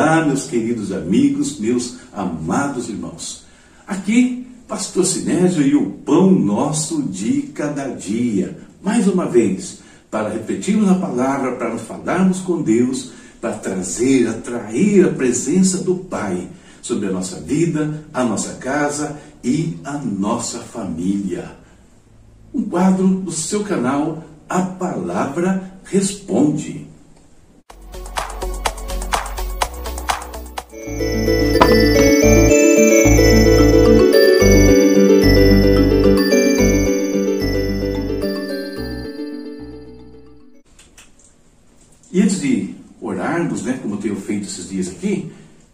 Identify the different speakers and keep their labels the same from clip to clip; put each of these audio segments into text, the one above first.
Speaker 1: Olá, meus queridos amigos, meus amados irmãos. Aqui, Pastor Sinésio e o pão nosso de cada dia. Mais uma vez, para refletirmos a palavra, para nos falarmos com Deus, para trazer, atrair a presença do Pai sobre a nossa vida, a nossa casa e a nossa família. Um quadro do seu canal, A Palavra Responde. Dias aqui,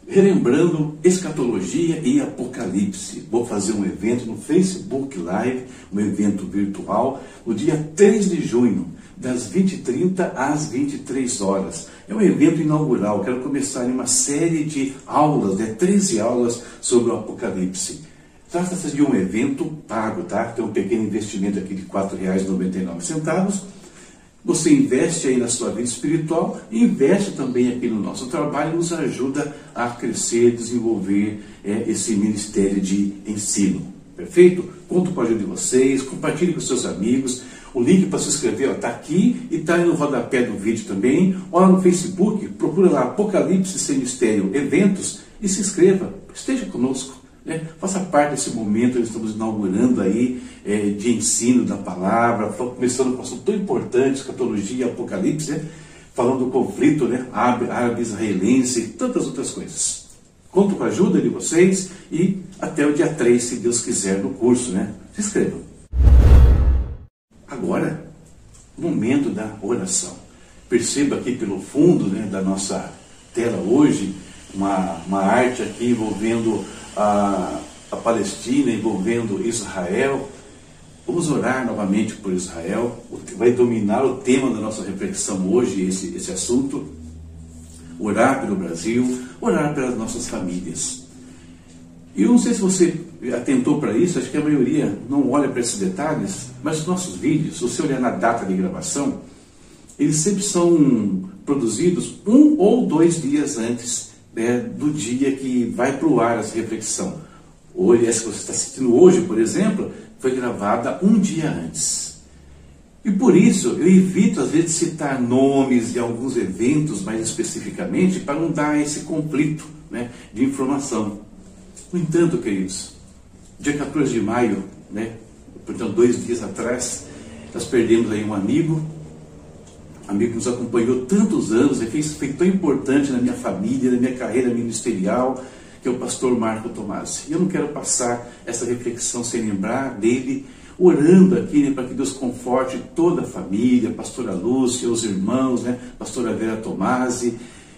Speaker 1: relembrando escatologia e apocalipse. Vou fazer um evento no Facebook Live, um evento virtual, no dia 3 de junho, das 20h30 às 23 horas. É um evento inaugural, quero começar em uma série de aulas, né, 13 aulas sobre o apocalipse. Trata-se de um evento pago, tá? Tem um pequeno investimento aqui de R$ 4,99 você investe aí na sua vida espiritual investe também aqui no nosso trabalho e nos ajuda a crescer, desenvolver é, esse ministério de ensino. Perfeito? Conto com a ajuda de vocês, compartilhe com seus amigos. O link para se inscrever está aqui e está no rodapé do vídeo também. Ou no Facebook, procura lá Apocalipse Sem Mistério Eventos e se inscreva. Esteja conosco. Né? Faça parte desse momento, nós estamos inaugurando aí é, de ensino da palavra, começando com um assunto tão importante, escatologia apocalipse, né? falando do conflito né? árabe-israelense e tantas outras coisas. Conto com a ajuda de vocês e até o dia 3, se Deus quiser, no curso. Né? Se inscrevam. Agora, momento da oração. Perceba aqui pelo fundo né, da nossa tela hoje uma, uma arte aqui envolvendo a, a Palestina, envolvendo Israel. Vamos orar novamente por Israel. Vai dominar o tema da nossa reflexão hoje, esse, esse assunto. Orar pelo Brasil, orar pelas nossas famílias. E eu não sei se você atentou para isso, acho que a maioria não olha para esses detalhes, mas os nossos vídeos, se você olhar na data de gravação, eles sempre são produzidos um ou dois dias antes né, do dia que vai para o ar essa reflexão. Hoje, essa que você está assistindo hoje, por exemplo, foi gravada um dia antes. E por isso eu evito às vezes citar nomes de alguns eventos mais especificamente para não dar esse conflito né, de informação. No entanto, queridos, dia 14 de maio, né, portanto dois dias atrás, nós perdemos aí um amigo, amigo que nos acompanhou tantos anos e fez, foi tão importante na minha família, na minha carreira ministerial, que é o pastor Marco Tomás. E eu não quero passar essa reflexão sem lembrar dele, orando aqui né, para que Deus conforte toda a família, pastora Lúcia, os irmãos, né, pastora Vera Tomasi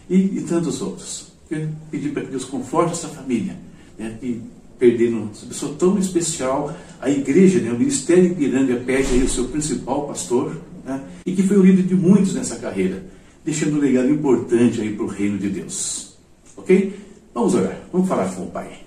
Speaker 1: e, e tantos outros. Eu pedir para que Deus conforte essa família, né, e perdendo uma pessoa tão especial, a igreja, né, o Ministério Ipiranga pede aí o seu principal pastor, né? e que foi o líder de muitos nessa carreira, deixando um legado importante aí para o reino de Deus. Ok? Vamos orar, vamos falar com o Pai.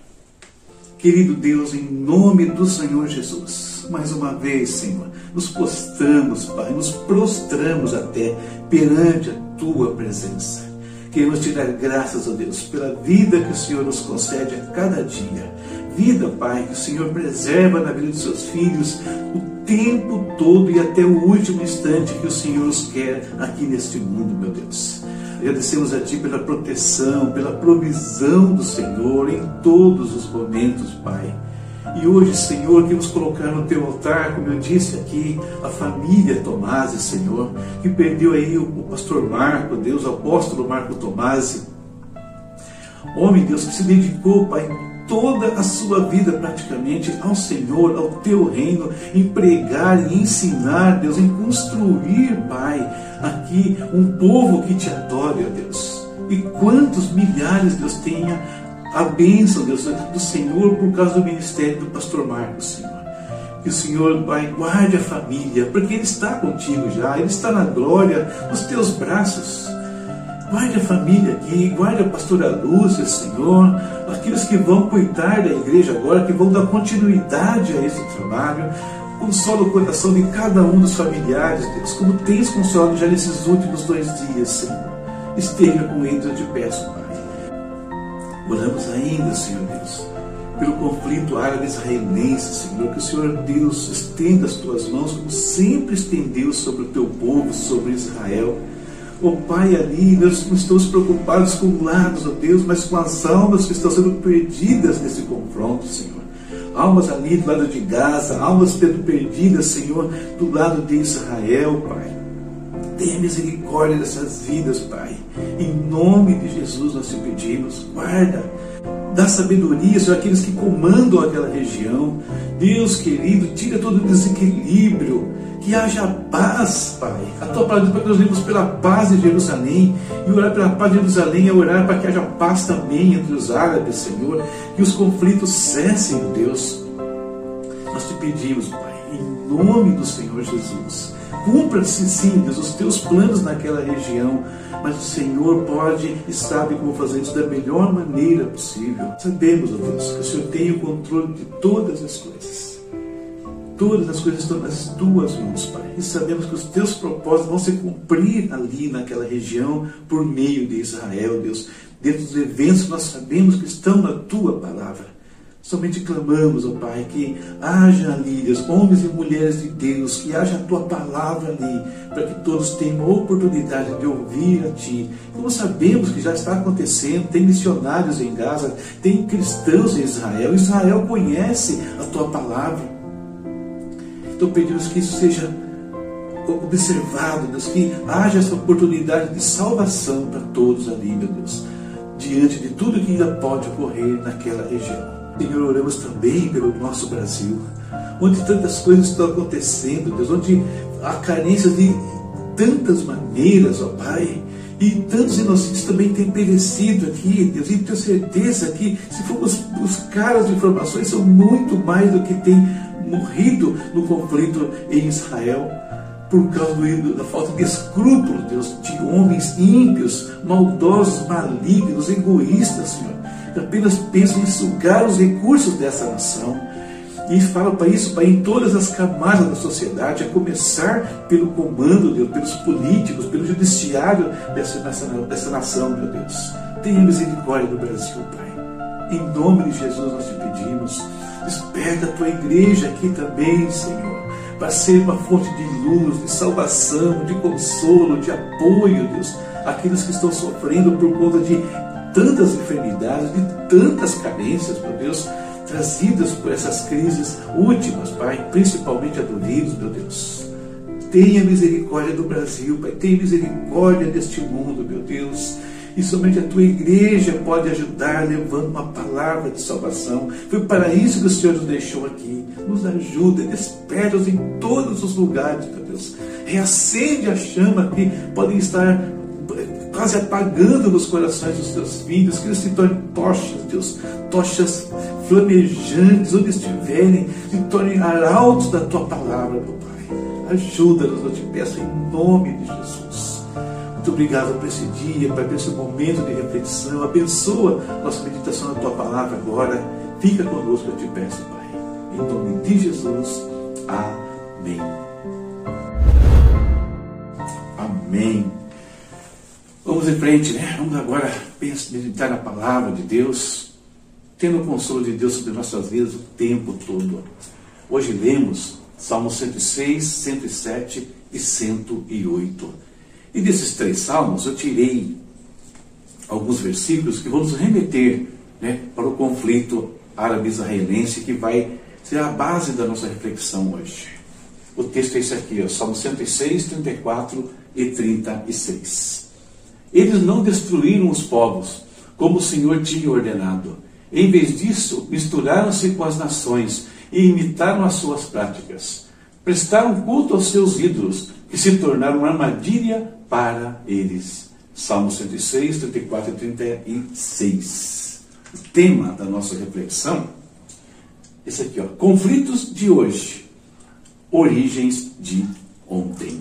Speaker 1: Querido Deus, em nome do Senhor Jesus, mais uma vez, Senhor, nos postamos, Pai, nos prostramos até perante a Tua presença. Queremos te dar graças a Deus pela vida que o Senhor nos concede a cada dia. Vida, Pai, que o Senhor preserva na vida dos seus filhos o tempo todo e até o último instante que o Senhor os quer aqui neste mundo, meu Deus. Agradecemos a Ti pela proteção, pela provisão do Senhor em todos os momentos, Pai. E hoje, Senhor, queremos colocar no Teu altar, como eu disse aqui, a família Tomás, Senhor, que perdeu aí o pastor Marco, Deus, o apóstolo Marco Tomás. Homem, Deus, que se dedicou, Pai, toda a sua vida praticamente ao Senhor, ao teu reino, em pregar e ensinar, Deus, em construir, Pai, aqui um povo que te adore, ó Deus. E quantos milhares, Deus, tenha a bênção, Deus, do Senhor por causa do ministério do pastor Marcos, Senhor. Que o Senhor, Pai, guarde a família, porque Ele está contigo já, Ele está na glória, nos teus braços. Guarde a família aqui, guarde a pastora Lúcia, Senhor, aqueles que vão cuidar da igreja agora, que vão dar continuidade a esse trabalho. Consola o coração de cada um dos familiares, Deus, como tens consolado já nesses últimos dois dias, Senhor. Esteja com eles, eu te peço, Pai. Oramos ainda, Senhor Deus, pelo conflito árabe-israelense, Senhor, que o Senhor Deus estenda as tuas mãos, como sempre estendeu sobre o teu povo, sobre Israel. Oh Pai, ali nós não estamos preocupados com lados, oh Deus, mas com as almas que estão sendo perdidas nesse confronto, Senhor. Almas ali do lado de Gaza, almas sendo perdidas, Senhor, do lado de Israel, Pai. Tenha misericórdia dessas vidas, Pai. Em nome de Jesus nós te pedimos, guarda, dá sabedoria sobre aqueles que comandam aquela região. Deus querido, tira todo o desequilíbrio, que haja paz, Pai. A tua palavra diz para que nós vivamos pela paz de Jerusalém. E orar pela paz de Jerusalém é orar para que haja paz também entre os árabes, Senhor. Que os conflitos cessem, Deus. Nós te pedimos, Pai, em nome do Senhor Jesus Cumpra-se sim, Deus, os teus planos naquela região, mas o Senhor pode e sabe como fazer isso da melhor maneira possível. Sabemos, ó Deus, que o Senhor tem o controle de todas as coisas. Todas as coisas estão nas tuas mãos, Pai. E sabemos que os teus propósitos vão se cumprir ali naquela região por meio de Israel, Deus. Dentro dos eventos que nós sabemos que estão na tua palavra. Somente clamamos, ó Pai, que haja ali, Deus, homens e mulheres de Deus, que haja a tua palavra ali, para que todos tenham a oportunidade de ouvir a Ti. Como sabemos que já está acontecendo, tem missionários em Gaza, tem cristãos em Israel, Israel conhece a tua palavra. Então pedimos que isso seja observado, Deus, que haja essa oportunidade de salvação para todos ali, meu Deus, diante de tudo que ainda pode ocorrer naquela região. Senhor, oramos também pelo nosso Brasil, onde tantas coisas estão acontecendo, Deus, onde há carência de tantas maneiras, ó Pai, e tantos inocentes também têm perecido aqui, Deus, e tenho certeza que se formos buscar as informações, são muito mais do que tem morrido no conflito em Israel por causa do, da falta de escrúpulos, Deus, de homens ímpios, maldosos, malignos, egoístas, Senhor apenas pensam em sugar os recursos dessa nação. E fala para isso para em todas as camadas da sociedade, a começar pelo comando, Deus, pelos políticos, pelo judiciário dessa, dessa, dessa nação, meu Deus. Tenha misericórdia do Brasil, Pai. Em nome de Jesus nós te pedimos. Desperta a tua igreja aqui também, Senhor, para ser uma fonte de luz, de salvação, de consolo, de apoio, Deus, aqueles que estão sofrendo por conta de tantas enfermidades, de tantas carências, meu Deus, trazidas por essas crises últimas, Pai, principalmente a do vírus, meu Deus. Tenha misericórdia do Brasil, Pai, tenha misericórdia deste mundo, meu Deus. E somente a tua igreja pode ajudar levando uma palavra de salvação. Foi para isso que o Senhor nos deixou aqui. Nos ajuda, desperta-nos em todos os lugares, meu Deus. Reacende a chama que podem estar quase apagando nos corações dos teus filhos, que eles se tornem tochas, Deus, tochas flamejantes, onde estiverem, se tornem arautos da tua palavra, meu Pai. Ajuda-nos, eu te peço, em nome de Jesus. Muito obrigado por esse dia, por esse momento de reflexão. Abençoa nossa meditação na tua palavra agora. Fica conosco, eu te peço, Pai. Em nome de Jesus. Amém. Amém. Vamos em frente, né? Vamos agora meditar na palavra de Deus, tendo o consolo de Deus sobre nossas vidas o tempo todo. Hoje lemos Salmos 106, 107 e 108. E desses três salmos eu tirei alguns versículos que vão nos remeter né, para o conflito árabe-israelense que vai ser a base da nossa reflexão hoje. O texto é esse aqui, ó, Salmo 106, 34 e 36. Eles não destruíram os povos, como o Senhor tinha ordenado. Em vez disso, misturaram-se com as nações e imitaram as suas práticas. Prestaram culto aos seus ídolos, que se tornaram armadilha para eles. Salmo 106, 34 e 36. O tema da nossa reflexão, esse aqui, ó, conflitos de hoje, origens de ontem.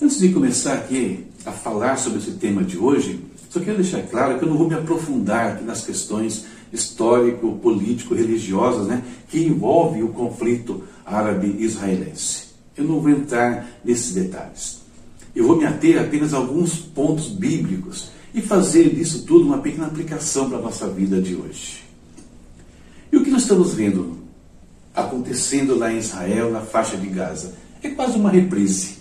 Speaker 1: Antes de começar aqui a falar sobre esse tema de hoje, só quero deixar claro que eu não vou me aprofundar nas questões histórico, político, religiosas, né, que envolvem o conflito árabe-israelense. Eu não vou entrar nesses detalhes. Eu vou me ater apenas a alguns pontos bíblicos e fazer disso tudo uma pequena aplicação para a nossa vida de hoje. E o que nós estamos vendo acontecendo lá em Israel, na faixa de Gaza? É quase uma reprise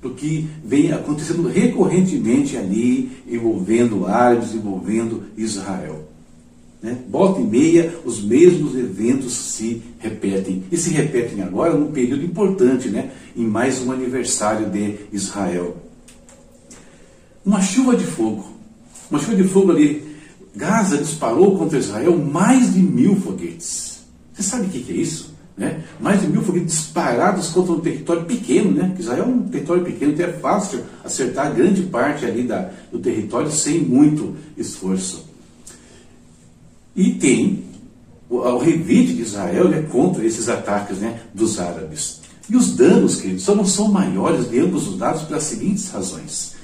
Speaker 1: do que vem acontecendo recorrentemente ali, envolvendo árabes, envolvendo Israel. Né? Volta e meia, os mesmos eventos se repetem. E se repetem agora num período importante, né? em mais um aniversário de Israel. Uma chuva de fogo. Uma chuva de fogo ali. Gaza disparou contra Israel mais de mil foguetes. Você sabe o que é isso? Né? Mais de mil foguetes disparados contra um território pequeno, né? Israel é um território pequeno, então é fácil acertar grande parte ali da, do território sem muito esforço. E tem o, o revide de Israel né, contra esses ataques né, dos árabes. E os danos, queridos, só não são maiores de ambos os lados pelas seguintes razões.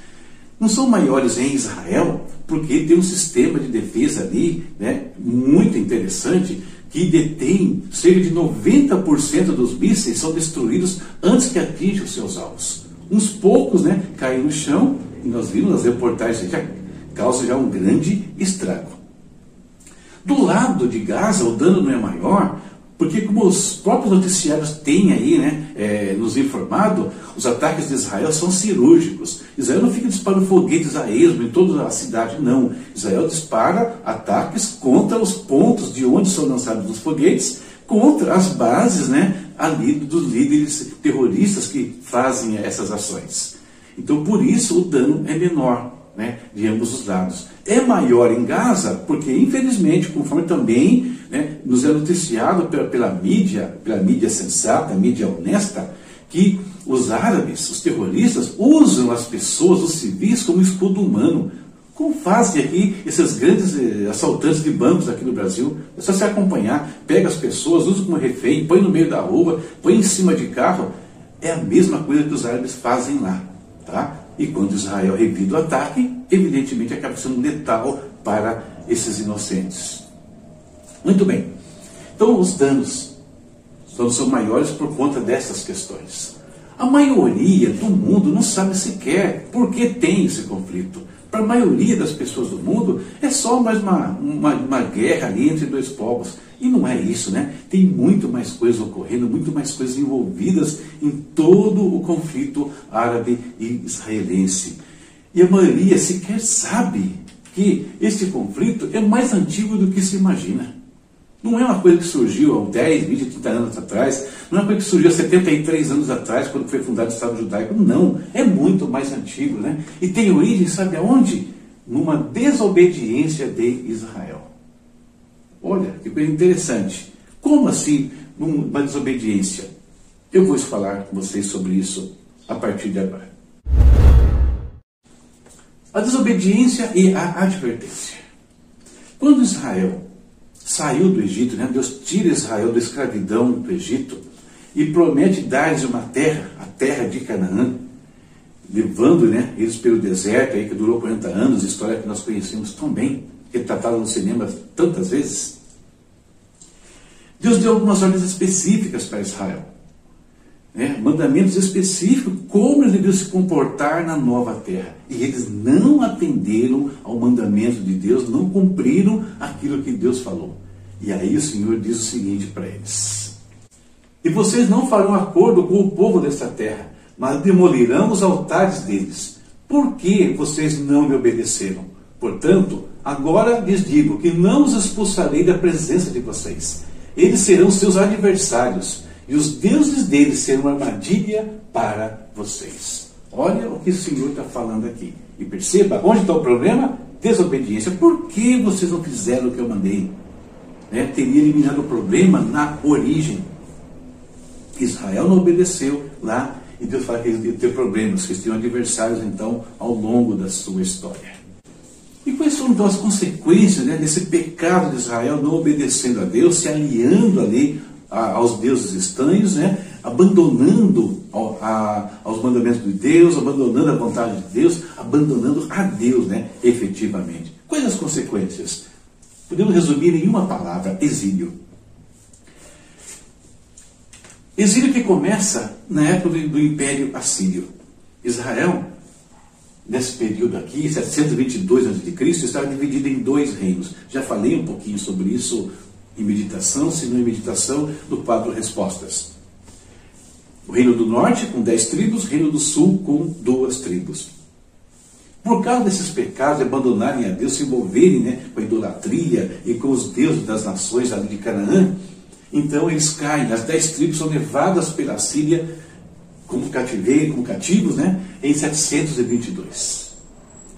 Speaker 1: Não são maiores em Israel, porque tem um sistema de defesa ali né, muito interessante que detém cerca de 90% dos mísseis são destruídos antes que atinjam os seus alvos. Uns poucos né, caem no chão, e nós vimos nas reportagens que causa já um grande estrago. Do lado de Gaza, o dano não é maior, porque como os próprios noticiários têm aí, né, é, nos informado, os ataques de Israel são cirúrgicos. Israel não fica disparando foguetes a esmo em toda a cidade, não. Israel dispara ataques contra os pontos de onde são lançados os foguetes, contra as bases, né, ali dos líderes terroristas que fazem essas ações. Então, por isso, o dano é menor né, de ambos os lados. É maior em Gaza, porque infelizmente, conforme também né, nos é noticiado pela, pela mídia, pela mídia sensata, mídia honesta, que os árabes, os terroristas, usam as pessoas, os civis, como escudo humano. Como fazem aqui esses grandes eh, assaltantes de bancos aqui no Brasil? É só se acompanhar, pega as pessoas, usa como refém, põe no meio da rua, põe em cima de carro. É a mesma coisa que os árabes fazem lá. Tá? E quando Israel revida o ataque, evidentemente acaba sendo letal para esses inocentes. Muito bem. Então, os danos são maiores por conta dessas questões. A maioria do mundo não sabe sequer por que tem esse conflito. Para a maioria das pessoas do mundo, é só mais uma, uma, uma, guerra ali entre dois povos. E não é isso, né? Tem muito mais coisas ocorrendo, muito mais coisas envolvidas em todo o conflito árabe e israelense. E a maioria sequer sabe que este conflito é mais antigo do que se imagina. Não é uma coisa que surgiu há 10, 20, 30 anos atrás, não é uma coisa que surgiu há 73 anos atrás, quando foi fundado o Estado Judaico. Não, é muito mais antigo, né? E tem origem, sabe aonde? Numa desobediência de Israel. Olha, que coisa interessante. Como assim uma desobediência? Eu vou falar com vocês sobre isso a partir de agora. A desobediência e a advertência. Quando Israel saiu do Egito, né? Deus tira Israel da escravidão do Egito e promete dar-lhes uma terra, a terra de Canaã, levando né, eles pelo deserto aí, que durou 40 anos, história que nós conhecemos tão bem, que é tratada no cinema tantas vezes. Deus deu algumas ordens específicas para Israel. Né, mandamentos específicos como eles deveriam se comportar na nova terra. E eles não atenderam ao mandamento de Deus, não cumpriram aquilo que Deus falou. E aí o Senhor diz o seguinte para eles: E vocês não farão acordo com o povo desta terra, mas demolirão os altares deles. Por que vocês não me obedeceram? Portanto, agora lhes digo que não os expulsarei da presença de vocês. Eles serão seus adversários, e os deuses deles serão uma armadilha para vocês. Olha o que o Senhor está falando aqui. E perceba, onde está o problema? Desobediência. Por que vocês não fizeram o que eu mandei? Né? Teria eliminado o problema na origem. Israel não obedeceu lá e Deus fala que eles ter problemas, que eles adversários então ao longo da sua história. E quais foram então as consequências né, desse pecado de Israel não obedecendo a Deus, se aliando ali a, aos deuses estranhos, né, abandonando a, aos mandamentos de Deus, abandonando a vontade de Deus, abandonando a Deus, né, efetivamente. Quais as consequências? Podemos resumir em uma palavra: exílio. Exílio que começa na época do, do Império Assírio. Israel nesse período aqui, 722 a.C., estava dividido em dois reinos. Já falei um pouquinho sobre isso em meditação, se não em meditação, do quadro Respostas. O reino do norte com dez tribos, o reino do sul com duas tribos. Por causa desses pecados, de abandonarem a Deus, se envolverem né, com a idolatria e com os deuses das nações ali de Canaã, então eles caem, as dez tribos são levadas pela Síria como cativeiro, como cativos, né, em 722.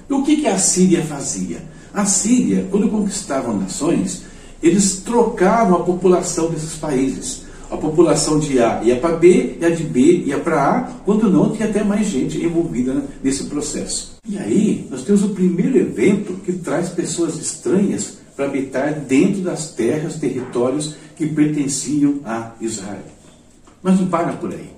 Speaker 1: E o que, que a Síria fazia? A Síria, quando conquistavam nações, eles trocavam a população desses países. A população de A ia para B e a de B ia para A, quando não tinha até mais gente envolvida nesse processo. E aí nós temos o primeiro evento que traz pessoas estranhas para habitar dentro das terras, territórios que pertenciam a Israel. Mas não para por aí.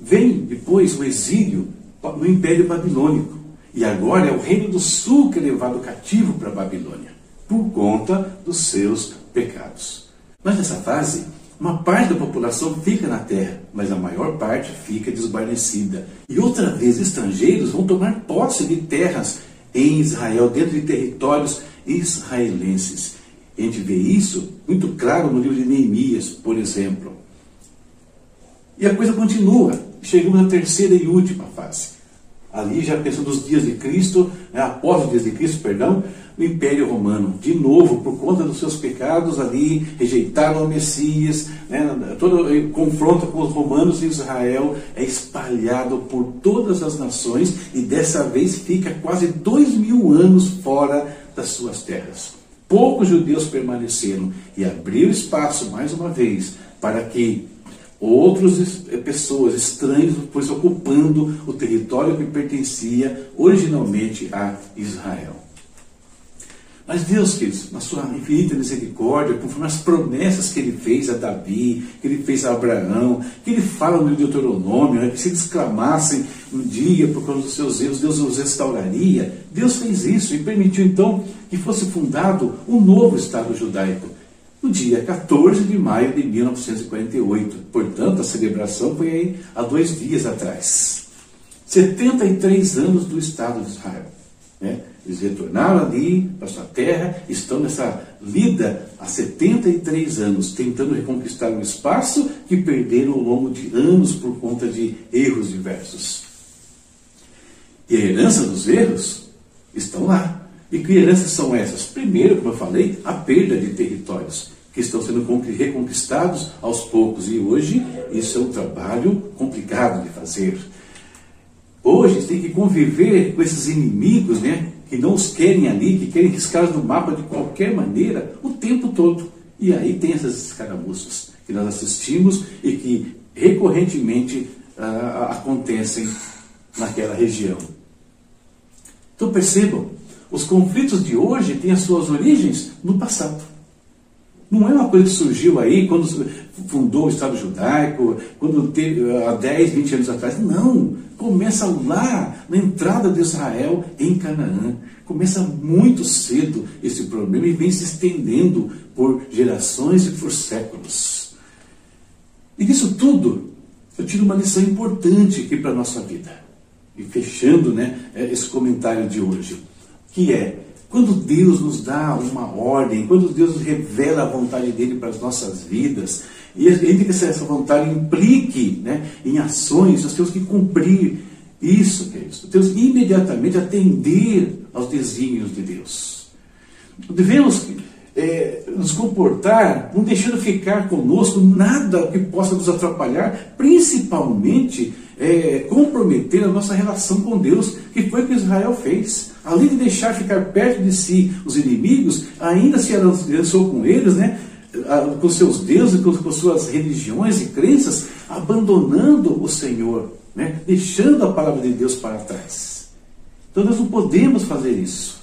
Speaker 1: Vem depois o exílio no Império Babilônico. E agora é o Reino do Sul que é levado cativo para a Babilônia, por conta dos seus pecados. Mas nessa fase, uma parte da população fica na terra, mas a maior parte fica desguarnecida. E outra vez, estrangeiros vão tomar posse de terras em Israel, dentro de territórios israelenses. A gente vê isso muito claro no livro de Neemias, por exemplo. E a coisa continua. Chegamos na terceira e última fase. Ali, já pensando nos dias de Cristo, né, após os dias de Cristo, perdão, o Império Romano. De novo, por conta dos seus pecados ali, rejeitaram o Messias, né, todo o confronto com os romanos e Israel é espalhado por todas as nações e dessa vez fica quase dois mil anos fora das suas terras. Poucos judeus permaneceram e abriu espaço, mais uma vez, para que outras pessoas estranhas pois ocupando o território que pertencia originalmente a Israel. Mas Deus, queridos, na sua infinita misericórdia, conforme as promessas que ele fez a Davi, que ele fez a Abraão, que ele fala no Deuteronômio, né, que se eles clamassem um dia por causa dos seus erros, Deus os restauraria. Deus fez isso e permitiu então que fosse fundado um novo Estado judaico, no dia 14 de maio de 1948. Portanto, a celebração foi aí há dois dias atrás. 73 anos do Estado de Israel. Né? Eles retornaram ali para sua terra, estão nessa lida há 73 anos, tentando reconquistar um espaço que perderam ao longo de anos por conta de erros diversos. E a herança dos erros estão lá. E que heranças são essas? Primeiro, como eu falei, a perda de territórios que estão sendo reconquistados aos poucos. E hoje isso é um trabalho complicado de fazer. Hoje tem que conviver com esses inimigos, né? Que não os querem ali, que querem riscar no mapa de qualquer maneira, o tempo todo. E aí tem essas escaramuças que nós assistimos e que recorrentemente ah, acontecem naquela região. Então percebam, os conflitos de hoje têm as suas origens no passado. Não é uma coisa que surgiu aí quando fundou o Estado judaico, quando teve há 10, 20 anos atrás. Não. Começa lá, na entrada de Israel em Canaã. Começa muito cedo esse problema e vem se estendendo por gerações e por séculos. E disso tudo, eu tiro uma lição importante aqui para a nossa vida. E fechando né, esse comentário de hoje, que é quando Deus nos dá uma ordem, quando Deus revela a vontade dele para as nossas vidas, e a gente que essa vontade implique né, em ações, nós temos que cumprir isso, queridos. Temos que imediatamente atender aos desígnios de Deus. Devemos é, nos comportar, não deixando ficar conosco nada que possa nos atrapalhar, principalmente é, comprometer a nossa relação com Deus, que foi o que Israel fez. Além de deixar ficar perto de si os inimigos, ainda se aliançou com eles, né, com seus deuses, com, com suas religiões e crenças, abandonando o Senhor, né, deixando a palavra de Deus para trás. Então nós não podemos fazer isso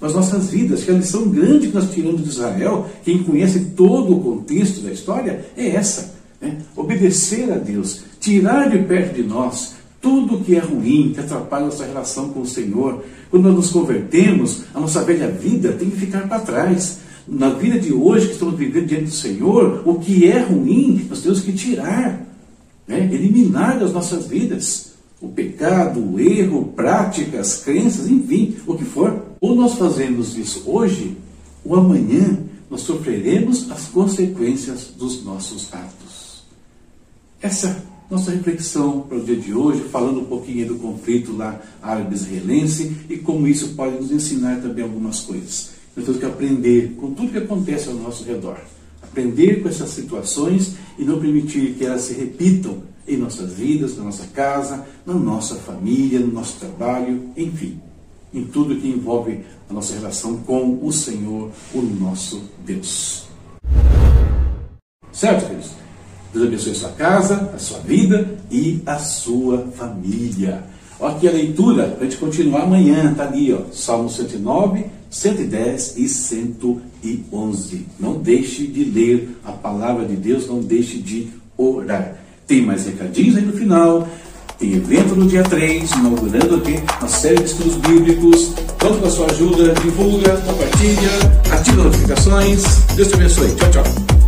Speaker 1: nas nossas vidas, que a lição grande que nós tiramos de Israel, quem conhece todo o contexto da história, é essa. Né? Obedecer a Deus, tirar de perto de nós tudo que é ruim, que atrapalha a nossa relação com o Senhor. Quando nós nos convertemos, a nossa velha vida tem que ficar para trás. Na vida de hoje que estamos vivendo diante do Senhor, o que é ruim, nós temos que tirar, né? eliminar das nossas vidas. o pecado, o erro, práticas, crenças, enfim, o que for. Ou nós fazemos isso hoje, ou amanhã nós sofreremos as consequências dos nossos atos. Essa nossa reflexão para o dia de hoje, falando um pouquinho do conflito lá árabe-israelense e como isso pode nos ensinar também algumas coisas. Nós temos que aprender com tudo que acontece ao nosso redor. Aprender com essas situações e não permitir que elas se repitam em nossas vidas, na nossa casa, na nossa família, no nosso trabalho, enfim, em tudo que envolve a nossa relação com o Senhor, o nosso Deus. Certo, queridos? Deus abençoe a sua casa, a sua vida e a sua família. Olha aqui a leitura para a gente continuar amanhã, está ali, ó, Salmo 109, 110 e 111. Não deixe de ler a palavra de Deus, não deixe de orar. Tem mais recadinhos aí no final. Tem evento no dia 3, inaugurando aqui uma série de estudos bíblicos. Conto com a sua ajuda, divulga, compartilha, ativa as notificações. Deus te abençoe. Tchau, tchau.